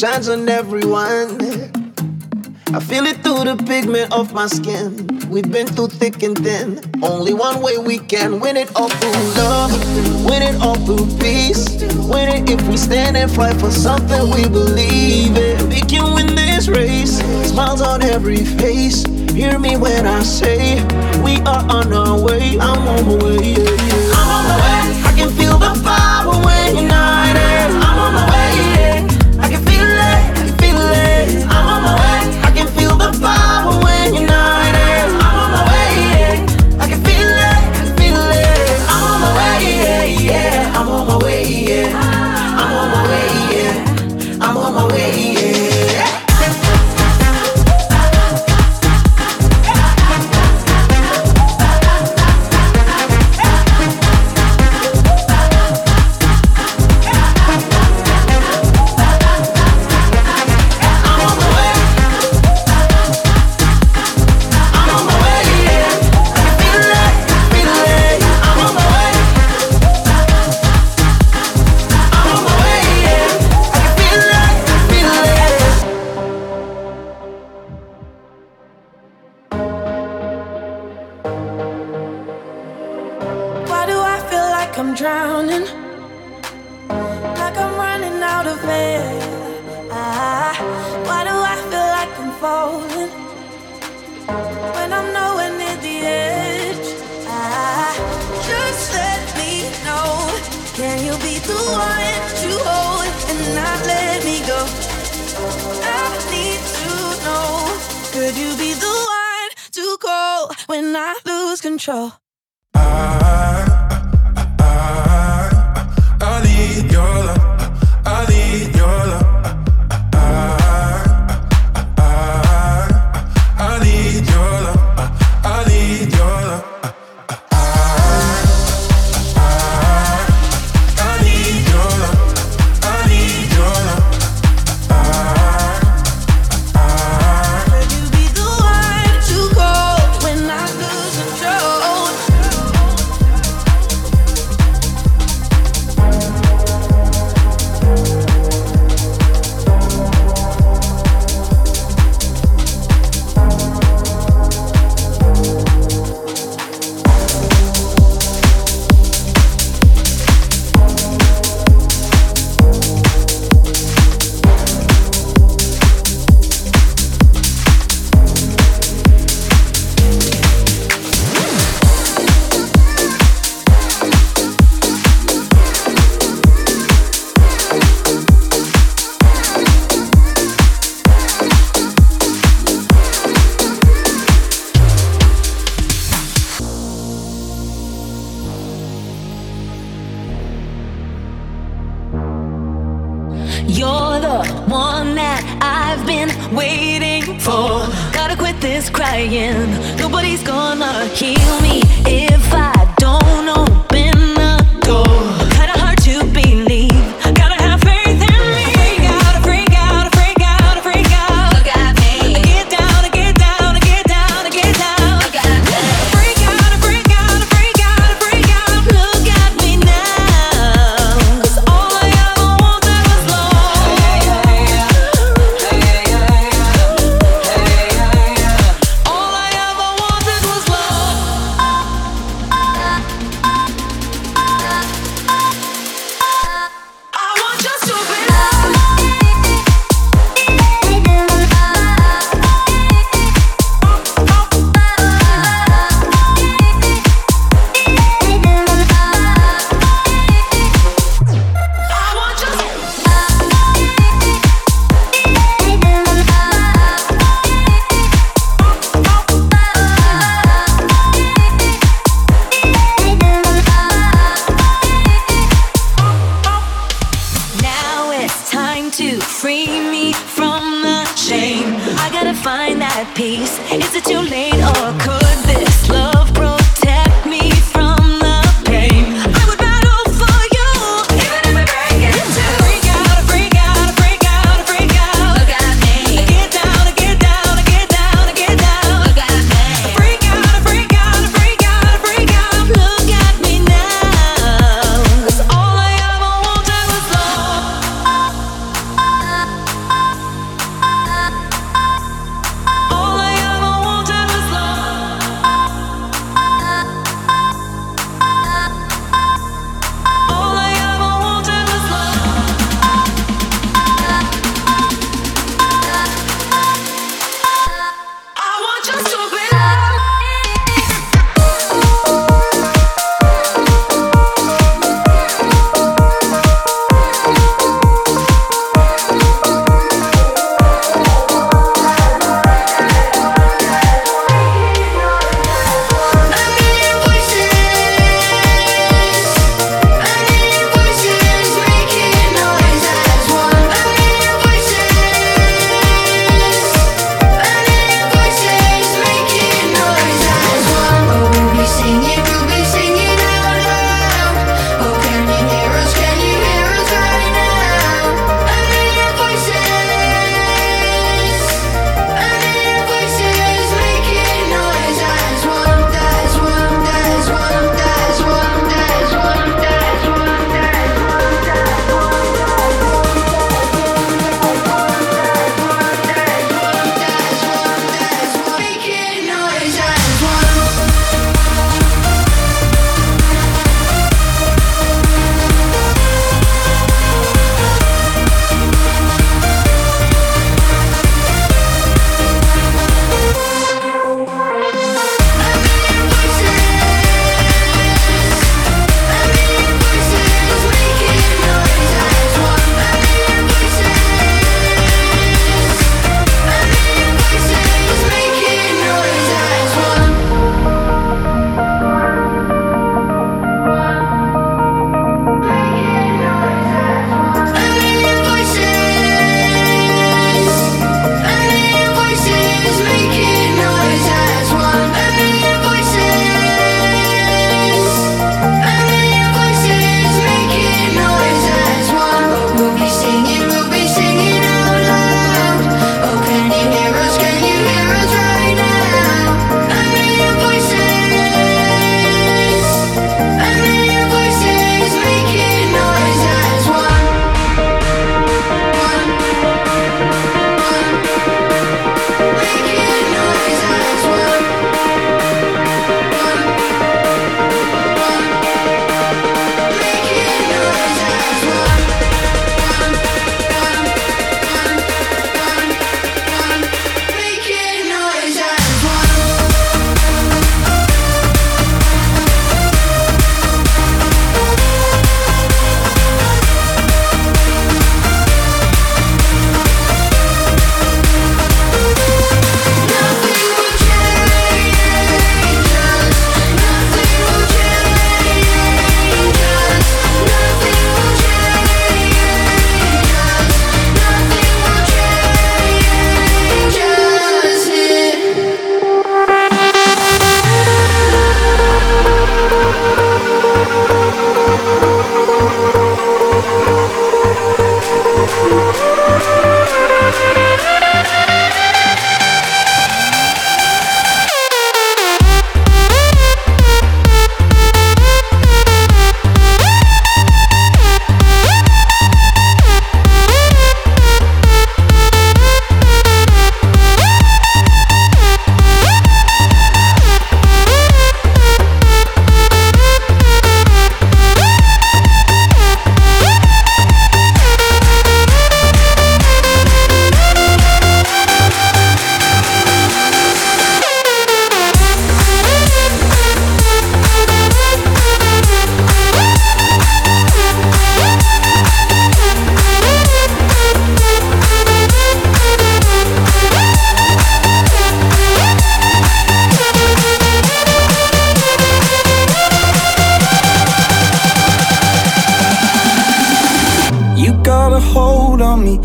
Shines on everyone. I feel it through the pigment of my skin. We've been through thick and thin. Only one way we can win it all through love, win it all through peace. Win it if we stand and fight for something we believe in. We can win this race. Smiles on every face. Hear me when I say we are on our way. I'm on my way. Yeah, yeah. I'm on my way. I can feel the power when united.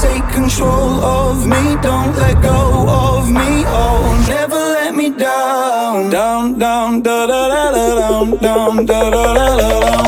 take control of me. Don't let go of me. Oh, never let me down. Down, down, da da da da down, down, da da da da down,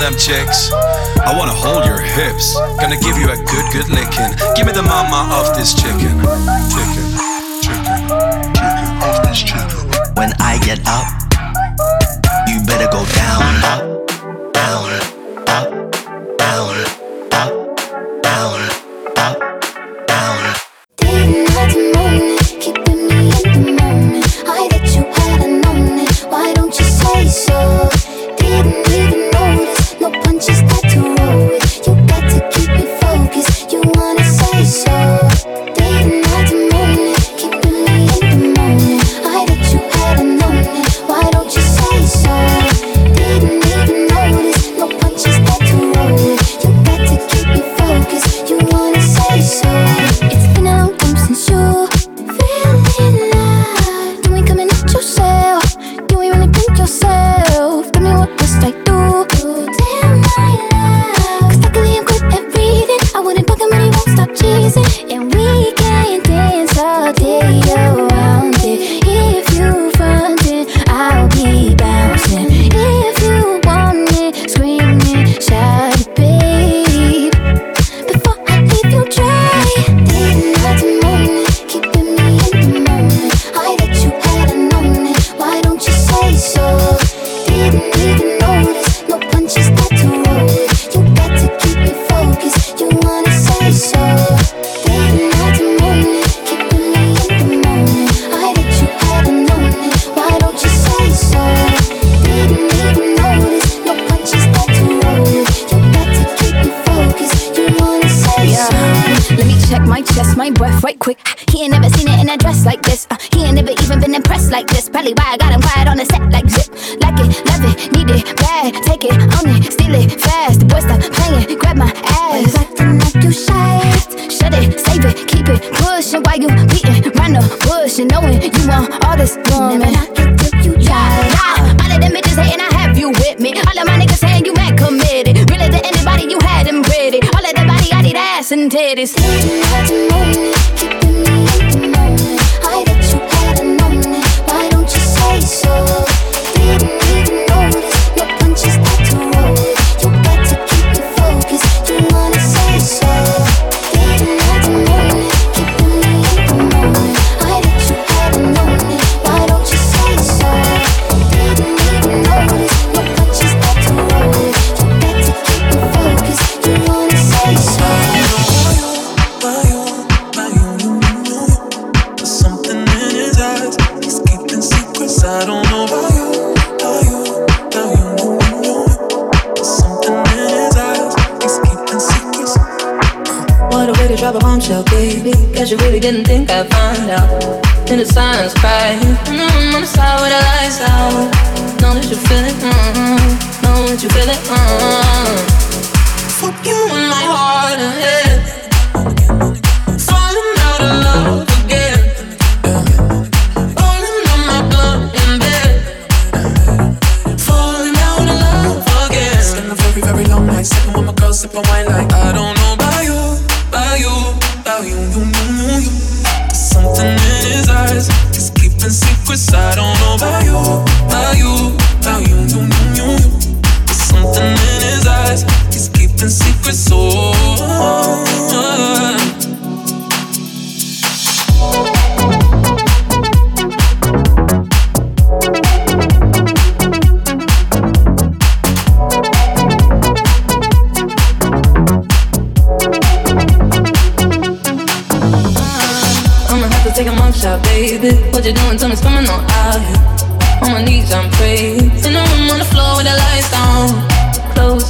Them chicks. I wanna hold your hips. Gonna give you a good, good licking. Give me the mama of this chicken. Chicken, chicken, chicken of this chicken. When I get up, you better go down, up, down, the knowing you want all this woman. Never knock it till you try. Yeah, all of them bitches hating, I have you with me. All of my niggas saying you mad committed. Really to anybody you had them pretty. All of that body, I need ass and titties. Didn't think I'd find out. In the silence, crying. Mm-hmm, on the side with the lights out. Know that you feel it. Mm-hmm. Know that you feel it. Mm-hmm. Fuck you in my heart and head.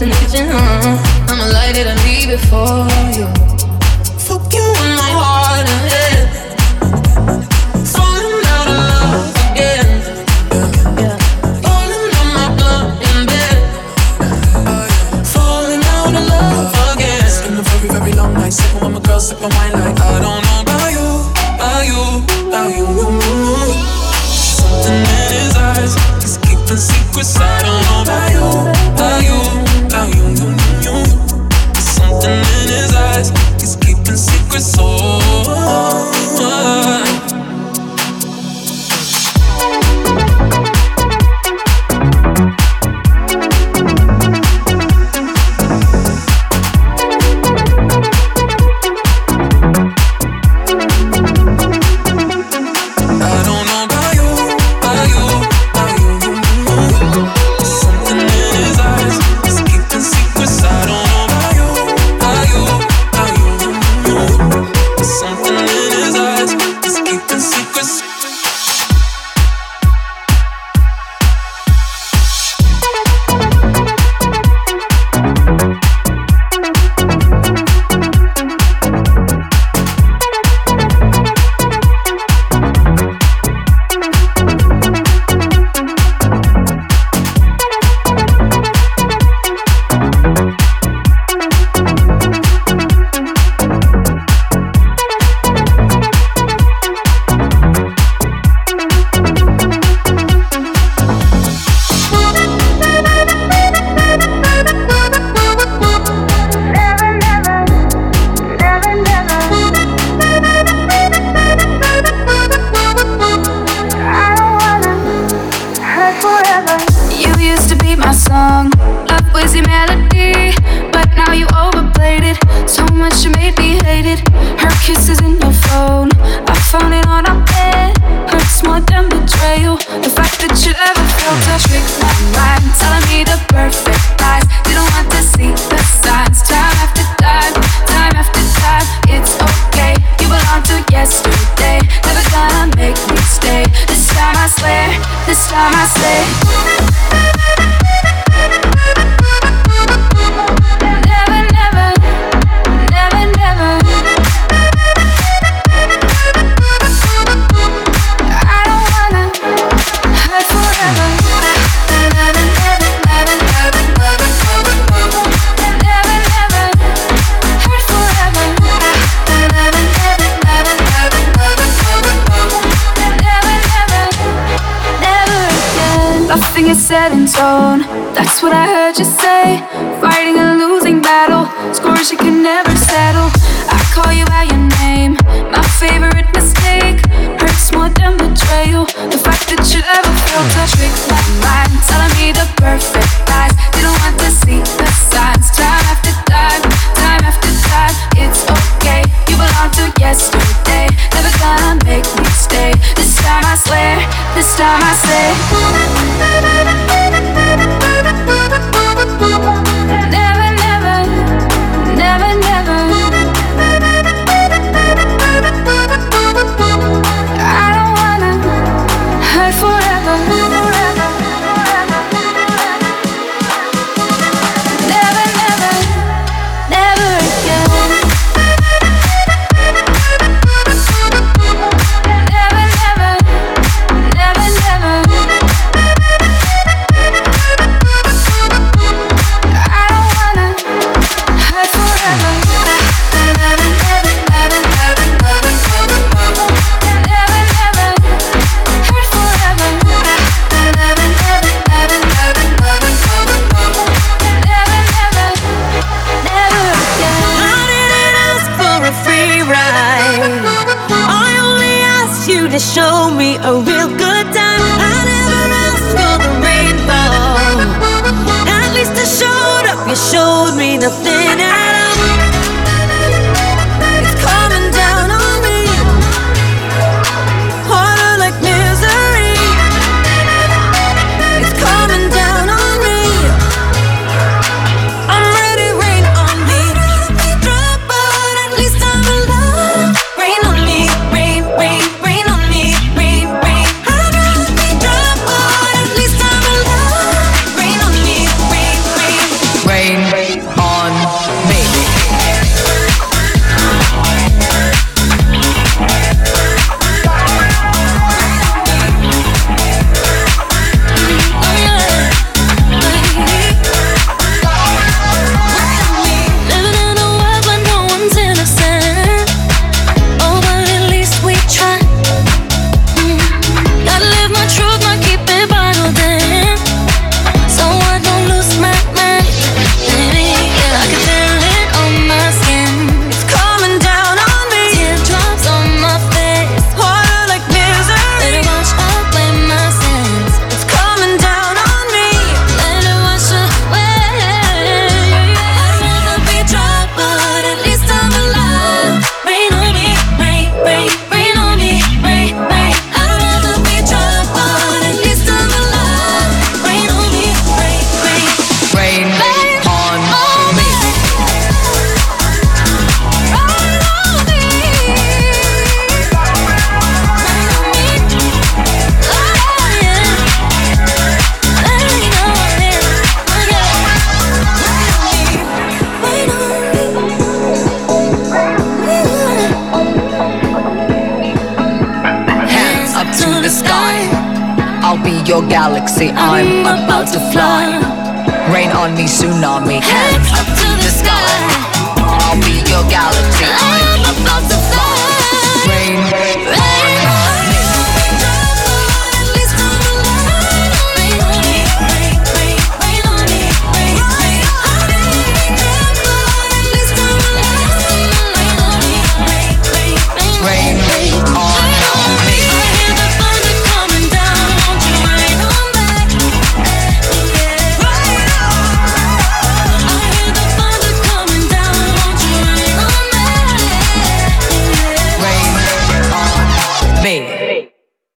Kitchen, huh? I'ma light it and leave it for you. Fuck you in my heart and head. Falling out of love again. Falling on my blood in bed. Falling out of love again. A very, very long night. Sipping with my sipping wine set in stone. That's what I heard you say. Fighting a losing battle, scores you can never settle. I call you by your name, my favorite mistake. Hurts more than betrayal. The fact that you ever felt to trick my mind, telling me the perfect lies. Didn't want to see the signs. Time after time, time after time. It's okay, you belong to yesterday. Never gonna make me stay. This time I swear, this time I say. Tsunami. me a real the sky.